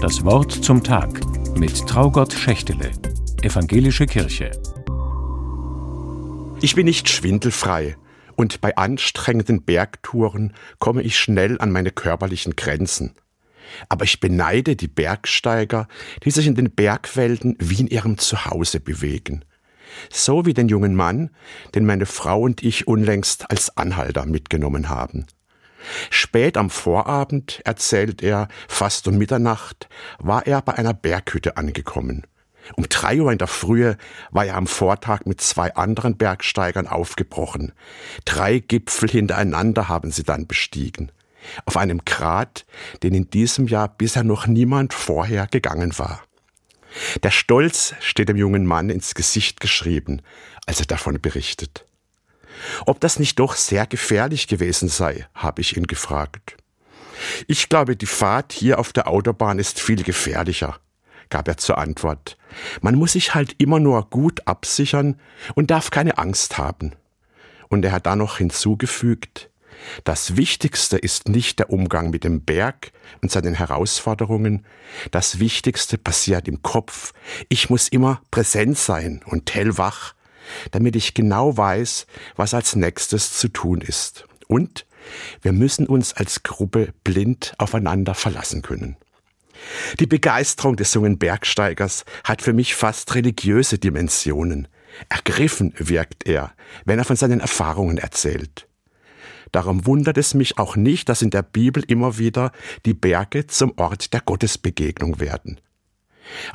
Das Wort zum Tag mit Traugott Schächtele, Evangelische Kirche. Ich bin nicht schwindelfrei und bei anstrengenden Bergtouren komme ich schnell an meine körperlichen Grenzen. Aber ich beneide die Bergsteiger, die sich in den Bergwelten wie in ihrem Zuhause bewegen. So wie den jungen Mann, den meine Frau und ich unlängst als Anhalter mitgenommen haben. Spät am Vorabend, erzählt er, fast um Mitternacht, war er bei einer Berghütte angekommen. Um drei Uhr in der Frühe war er am Vortag mit zwei anderen Bergsteigern aufgebrochen. Drei Gipfel hintereinander haben sie dann bestiegen. Auf einem Grat, den in diesem Jahr bisher noch niemand vorher gegangen war. Der Stolz steht dem jungen Mann ins Gesicht geschrieben, als er davon berichtet. Ob das nicht doch sehr gefährlich gewesen sei, habe ich ihn gefragt. Ich glaube, die Fahrt hier auf der Autobahn ist viel gefährlicher, gab er zur Antwort. Man muss sich halt immer nur gut absichern und darf keine Angst haben. Und er hat dann noch hinzugefügt, das Wichtigste ist nicht der Umgang mit dem Berg und seinen Herausforderungen. Das Wichtigste passiert im Kopf. Ich muss immer präsent sein und hellwach damit ich genau weiß, was als nächstes zu tun ist. Und wir müssen uns als Gruppe blind aufeinander verlassen können. Die Begeisterung des jungen Bergsteigers hat für mich fast religiöse Dimensionen. Ergriffen wirkt er, wenn er von seinen Erfahrungen erzählt. Darum wundert es mich auch nicht, dass in der Bibel immer wieder die Berge zum Ort der Gottesbegegnung werden.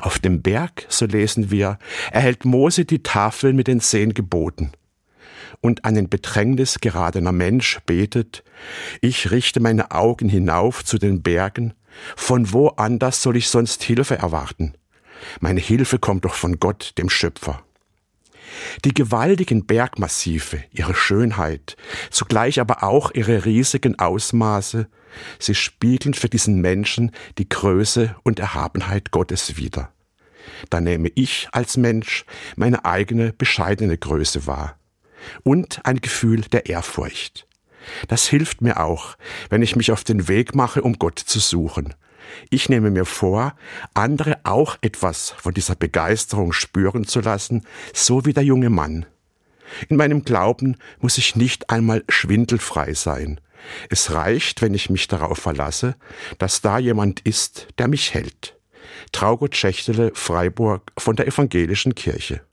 Auf dem Berg, so lesen wir, erhält Mose die Tafel mit den zehn Geboten. Und ein in Bedrängnis geradener Mensch betet, ich richte meine Augen hinauf zu den Bergen, von wo anders soll ich sonst Hilfe erwarten? Meine Hilfe kommt doch von Gott, dem Schöpfer. Die gewaltigen Bergmassive, ihre Schönheit, zugleich aber auch ihre riesigen Ausmaße, sie spiegeln für diesen Menschen die Größe und Erhabenheit Gottes wider. Da nehme ich als Mensch meine eigene bescheidene Größe wahr und ein Gefühl der Ehrfurcht. Das hilft mir auch, wenn ich mich auf den Weg mache, um Gott zu suchen, ich nehme mir vor, andere auch etwas von dieser Begeisterung spüren zu lassen, so wie der junge Mann. In meinem Glauben muss ich nicht einmal schwindelfrei sein. Es reicht, wenn ich mich darauf verlasse, dass da jemand ist, der mich hält. Traugott Schächtele, Freiburg von der Evangelischen Kirche.